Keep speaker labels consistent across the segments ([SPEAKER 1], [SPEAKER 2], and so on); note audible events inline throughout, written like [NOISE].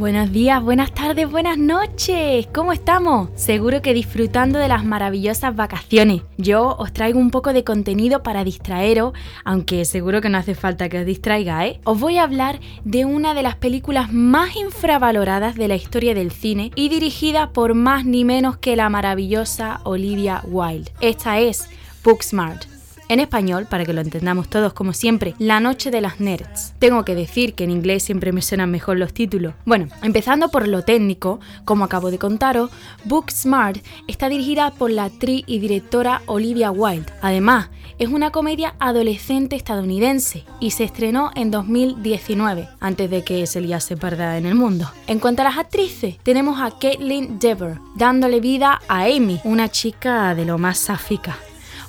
[SPEAKER 1] Buenos días, buenas tardes, buenas noches. ¿Cómo estamos? Seguro que disfrutando de las maravillosas vacaciones. Yo os traigo un poco de contenido para distraeros, aunque seguro que no hace falta que os distraiga, ¿eh? Os voy a hablar de una de las películas más infravaloradas de la historia del cine y dirigida por más ni menos que la maravillosa Olivia Wilde. Esta es Booksmart. En español, para que lo entendamos todos como siempre, La Noche de las Nerds. Tengo que decir que en inglés siempre me suenan mejor los títulos. Bueno, empezando por lo técnico, como acabo de contaros, Book Smart está dirigida por la actriz y directora Olivia Wilde. Además, es una comedia adolescente estadounidense y se estrenó en 2019, antes de que se liase parda en el mundo. En cuanto a las actrices, tenemos a Caitlin Dever, dándole vida a Amy, una chica de lo más sáfica.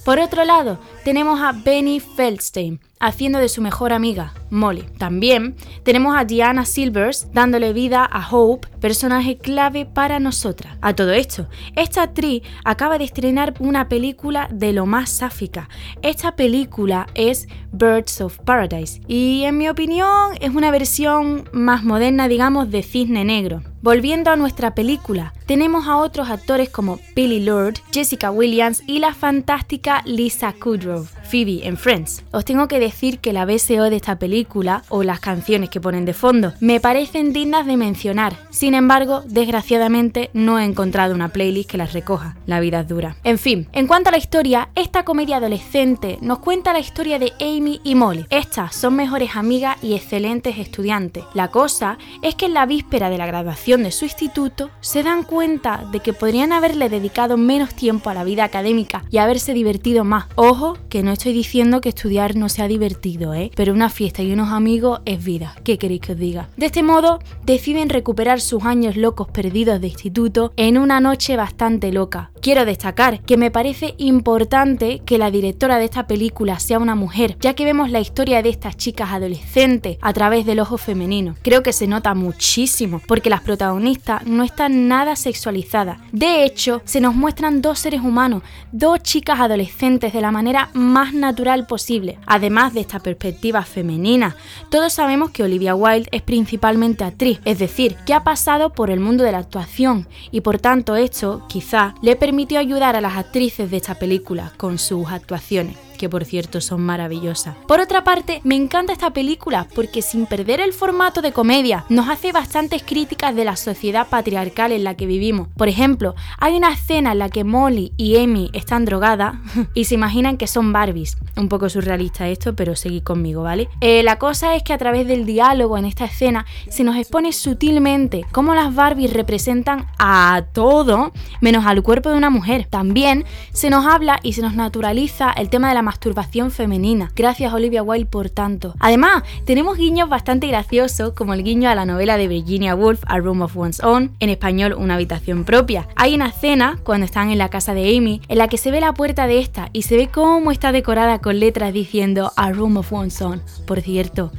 [SPEAKER 1] Por otro lado, tenemos a Benny Feldstein haciendo de su mejor amiga, Molly. También tenemos a Diana Silvers dándole vida a Hope, personaje clave para nosotras. A todo esto, esta actriz acaba de estrenar una película de lo más sáfica. Esta película es Birds of Paradise y en mi opinión es una versión más moderna, digamos, de Cisne Negro. Volviendo a nuestra película, tenemos a otros actores como Billy Lord, Jessica Williams y la fantástica Lisa Kudrow, Phoebe en Friends. Os tengo que decir que la BSO de esta película, o las canciones que ponen de fondo, me parecen dignas de mencionar. Sin embargo, desgraciadamente no he encontrado una playlist que las recoja. La vida es dura. En fin, en cuanto a la historia, esta comedia adolescente nos cuenta la historia de Amy y Molly. Estas son mejores amigas y excelentes estudiantes. La cosa es que en la víspera de la graduación de su instituto, se dan cuenta de que podrían haberle dedicado menos tiempo a la vida académica y haberse divertido más. Ojo, que no estoy diciendo que estudiar no sea divertido, ¿eh? Pero una fiesta y unos amigos es vida. ¿Qué queréis que os diga? De este modo, deciden recuperar sus años locos perdidos de instituto en una noche bastante loca. Quiero destacar que me parece importante que la directora de esta película sea una mujer, ya que vemos la historia de estas chicas adolescentes a través del ojo femenino. Creo que se nota muchísimo, porque las protagonistas protagonista no está nada sexualizada. De hecho, se nos muestran dos seres humanos, dos chicas adolescentes de la manera más natural posible. Además de esta perspectiva femenina, todos sabemos que Olivia Wilde es principalmente actriz, es decir, que ha pasado por el mundo de la actuación y por tanto esto quizá le permitió ayudar a las actrices de esta película con sus actuaciones que por cierto son maravillosas. Por otra parte, me encanta esta película porque sin perder el formato de comedia, nos hace bastantes críticas de la sociedad patriarcal en la que vivimos. Por ejemplo, hay una escena en la que Molly y Amy están drogadas [LAUGHS] y se imaginan que son Barbies. Un poco surrealista esto, pero seguid conmigo, ¿vale? Eh, la cosa es que a través del diálogo en esta escena se nos expone sutilmente cómo las Barbies representan a todo menos al cuerpo de una mujer. También se nos habla y se nos naturaliza el tema de la masturbación femenina. Gracias Olivia Wilde por tanto. Además, tenemos guiños bastante graciosos, como el guiño a la novela de Virginia Woolf, A Room of One's Own, en español Una habitación propia. Hay una escena, cuando están en la casa de Amy, en la que se ve la puerta de esta y se ve cómo está decorada con letras diciendo A Room of One's Own. Por cierto,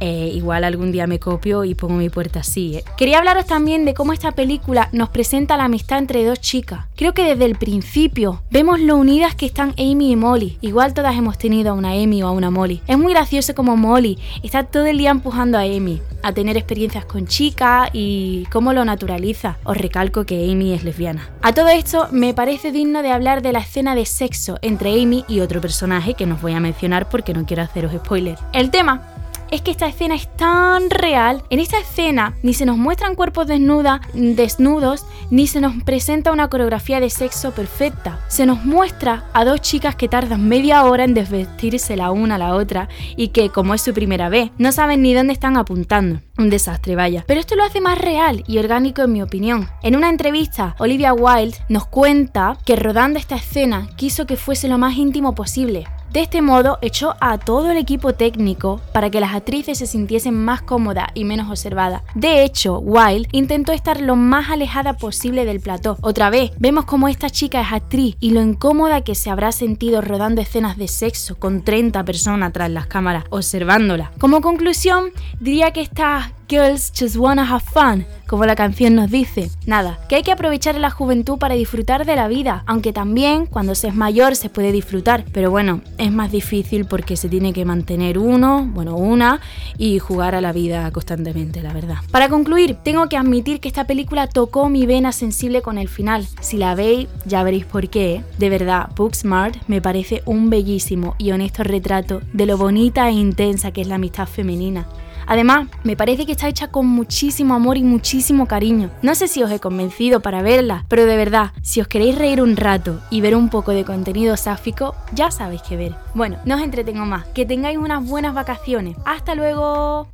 [SPEAKER 1] eh, igual algún día me copio y pongo mi puerta así. ¿eh? Quería hablaros también de cómo esta película nos presenta la amistad entre dos chicas. Creo que desde el principio vemos lo unidas que están Amy y Molly. Igual todas hemos tenido a una Amy o a una Molly. Es muy gracioso como Molly está todo el día empujando a Amy a tener experiencias con chicas y cómo lo naturaliza. Os recalco que Amy es lesbiana. A todo esto me parece digno de hablar de la escena de sexo entre Amy y otro personaje que no os voy a mencionar porque no quiero haceros spoilers. El tema es que esta escena es tan real. En esta escena ni se nos muestran cuerpos desnudos, ni se nos presenta una coreografía de sexo perfecta. Se nos muestra a dos chicas que tardan media hora en desvestirse la una a la otra y que, como es su primera vez, no saben ni dónde están apuntando. Un desastre, vaya. Pero esto lo hace más real y orgánico en mi opinión. En una entrevista, Olivia Wilde nos cuenta que rodando esta escena quiso que fuese lo más íntimo posible De este modo, echó a todo el equipo técnico para que las actrices se sintiesen más cómodas y menos observadas. De hecho, Wilde intentó estar lo más alejada posible del plató. Otra vez, vemos como esta chica es actriz y lo incómoda que se habrá sentido rodando escenas de sexo con 30 personas tras las cámaras observándola. Como conclusión, diría que esta Girls just wanna have fun, como la canción nos dice. Nada, que hay que aprovechar la juventud para disfrutar de la vida, aunque también cuando se es mayor se puede disfrutar, pero bueno, es más difícil porque se tiene que mantener uno, bueno, una, y jugar a la vida constantemente, la verdad. Para concluir, tengo que admitir que esta película tocó mi vena sensible con el final. Si la veis, ya veréis por qué. De verdad, Booksmart me parece un bellísimo y honesto retrato de lo bonita e intensa que es la amistad femenina. Además, me parece que está hecha con muchísimo amor y muchísimo cariño. No sé si os he convencido para verla, pero de verdad, si os queréis reír un rato y ver un poco de contenido sáfico, ya sabéis qué ver. Bueno, no os entretengo más, que tengáis unas buenas vacaciones. ¡Hasta luego!